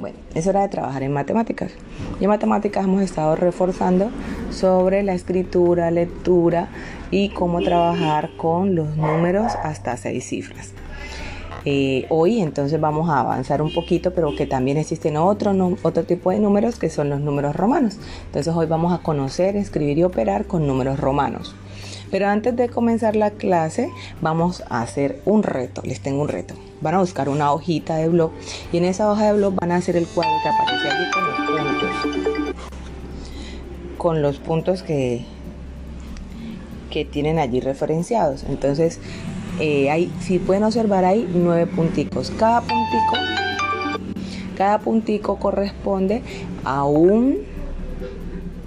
Bueno, es hora de trabajar en matemáticas. Y en matemáticas hemos estado reforzando sobre la escritura, lectura y cómo trabajar con los números hasta seis cifras. Eh, hoy entonces vamos a avanzar un poquito, pero que también existen otro, otro tipo de números que son los números romanos. Entonces hoy vamos a conocer, escribir y operar con números romanos. Pero antes de comenzar la clase, vamos a hacer un reto. Les tengo un reto. Van a buscar una hojita de blog y en esa hoja de blog van a hacer el cuadro que aparece aquí con los puntos. Con los puntos que, que tienen allí referenciados. Entonces, eh, si pueden observar, hay nueve punticos. Cada puntico, cada puntico corresponde a un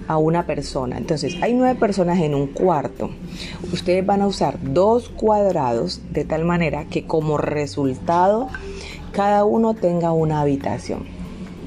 a una persona. Entonces, hay nueve personas en un cuarto. Ustedes van a usar dos cuadrados de tal manera que como resultado cada uno tenga una habitación.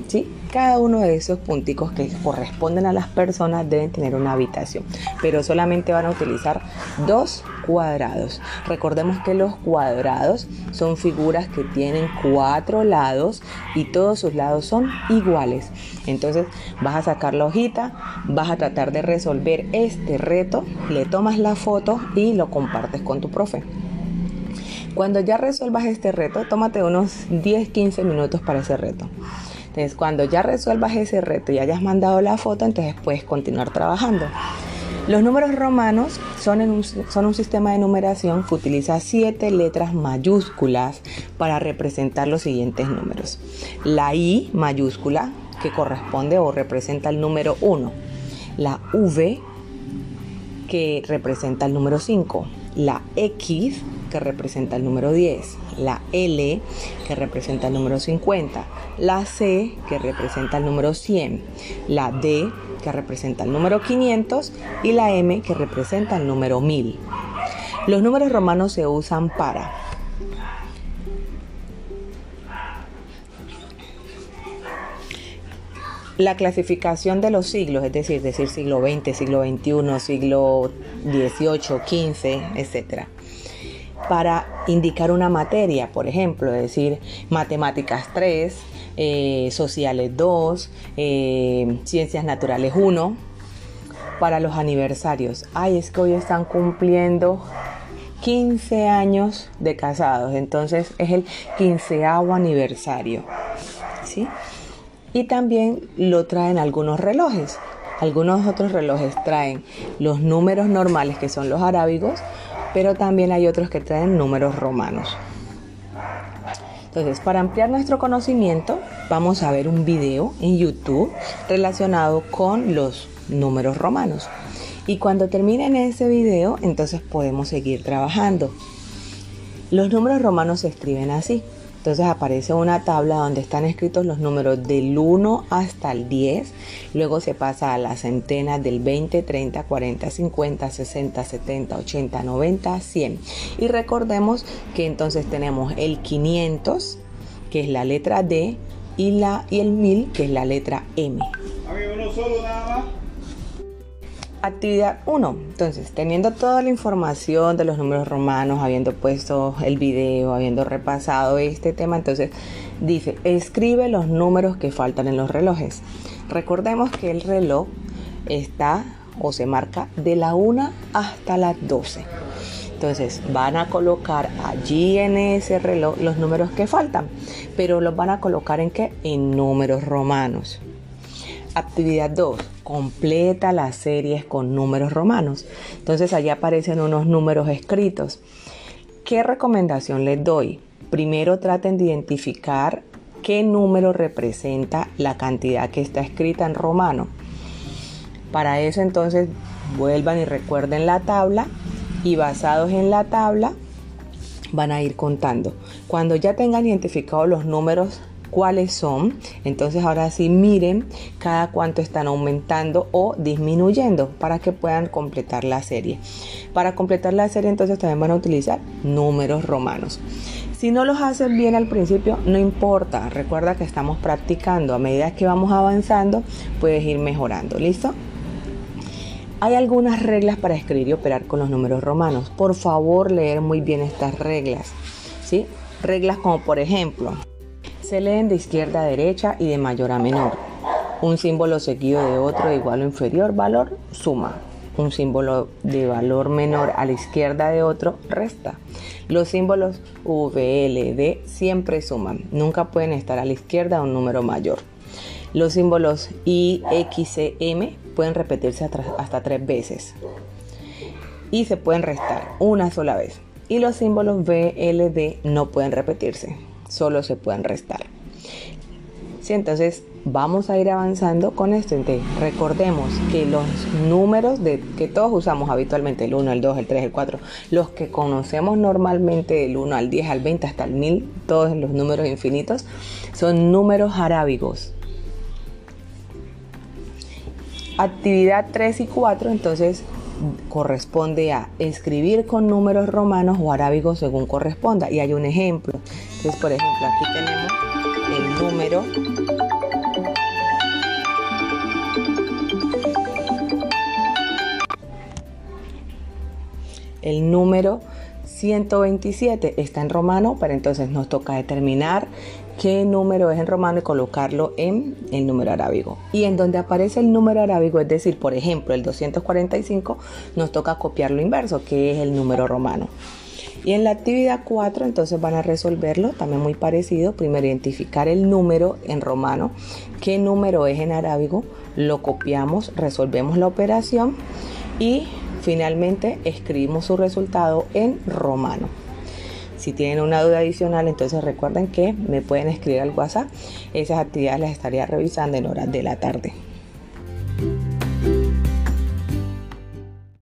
¿Sí? Cada uno de esos punticos que corresponden a las personas deben tener una habitación, pero solamente van a utilizar dos cuadrados. Recordemos que los cuadrados son figuras que tienen cuatro lados y todos sus lados son iguales. Entonces vas a sacar la hojita, vas a tratar de resolver este reto, le tomas la foto y lo compartes con tu profe. Cuando ya resuelvas este reto, tómate unos 10-15 minutos para ese reto. Entonces, cuando ya resuelvas ese reto y hayas mandado la foto, entonces puedes continuar trabajando. Los números romanos son, un, son, un, sistema de numeración que utiliza siete letras mayúsculas para representar los siguientes números. La I mayúscula, que corresponde o representa el número 1. La V, que representa el número 5. La X, que representa el número 10. La L, que representa el número 50 la C que representa el número 100, la D que representa el número 500 y la M que representa el número 1000. Los números romanos se usan para la clasificación de los siglos, es decir, decir siglo XX, siglo XXI, siglo XVIII, XV, etc. Para indicar una materia, por ejemplo, decir matemáticas 3, eh, sociales 2, eh, Ciencias Naturales 1. Para los aniversarios, ay, es que hoy están cumpliendo 15 años de casados, entonces es el quinceavo aniversario. ¿sí? Y también lo traen algunos relojes. Algunos otros relojes traen los números normales, que son los arábigos, pero también hay otros que traen números romanos. Entonces, para ampliar nuestro conocimiento, vamos a ver un video en YouTube relacionado con los números romanos. Y cuando terminen ese video, entonces podemos seguir trabajando. Los números romanos se escriben así. Entonces aparece una tabla donde están escritos los números del 1 hasta el 10. Luego se pasa a las centenas del 20, 30, 40, 50, 60, 70, 80, 90, 100. Y recordemos que entonces tenemos el 500, que es la letra D, y, la, el 1000, que es la letra M. Actividad 1. Entonces, teniendo toda la información de los números romanos, habiendo puesto el video, habiendo repasado este tema, entonces dice, escribe los números que faltan en los relojes. Recordemos que el reloj está o se marca de la 1 hasta las 12. Entonces van a colocar allí en ese reloj los números que faltan, pero los van a colocar en qué? En números romanos. Actividad 2. Completa las series con números romanos. Entonces allí aparecen unos números escritos. ¿Qué recomendación les doy? Primero traten de identificar qué número representa la cantidad que está escrita en romano. Para eso entonces vuelvan y recuerden la tabla y basados en la tabla van a ir contando. Cuando ya tengan identificados los números cuáles son. Entonces ahora sí miren cada cuánto están aumentando o disminuyendo para que puedan completar la serie. Para completar la serie entonces también van a utilizar números romanos. Si no los haces bien al principio, no importa. Recuerda que estamos practicando. A medida que vamos avanzando, puedes ir mejorando. ¿Listo? Hay algunas reglas para escribir y operar con los números romanos. Por favor, leer muy bien estas reglas. ¿sí? Reglas como por ejemplo, Se leen de izquierda a derecha y de mayor a menor. Un símbolo seguido de otro de igual o inferior valor suma. Un símbolo de valor menor a la izquierda de otro resta. Los símbolos VLD siempre suman, nunca pueden estar a la izquierda de un número mayor. Los símbolos I, X, M pueden repetirse hasta tres veces y se pueden restar una sola vez. Y los símbolos VLD no pueden repetirse, solo se pueden restar. Sí, entonces vamos a ir avanzando con esto. Entonces, recordemos que los números de, que todos usamos habitualmente, el 1, el 2, el 3, el 4, los que conocemos normalmente del 1 al 10, al 20, hasta el 1000, todos los números infinitos, son números arábigos. Actividad 3 y 4, entonces corresponde a escribir con números romanos o arábigos según corresponda. Y hay un ejemplo. Entonces, por ejemplo, aquí tenemos el número el número 127 está en romano, pero entonces nos toca determinar qué número es en romano y colocarlo en el número arábigo. Y en donde aparece el número arábigo, es decir, por ejemplo, el 245, nos toca copiar lo inverso, que es el número romano. Y en la actividad 4 entonces van a resolverlo, también muy parecido. Primero identificar el número en romano, qué número es en arábigo, lo copiamos, resolvemos la operación y finalmente escribimos su resultado en romano. Si tienen una duda adicional, entonces recuerden que me pueden escribir al WhatsApp. Esas actividades las estaría revisando en horas de la tarde.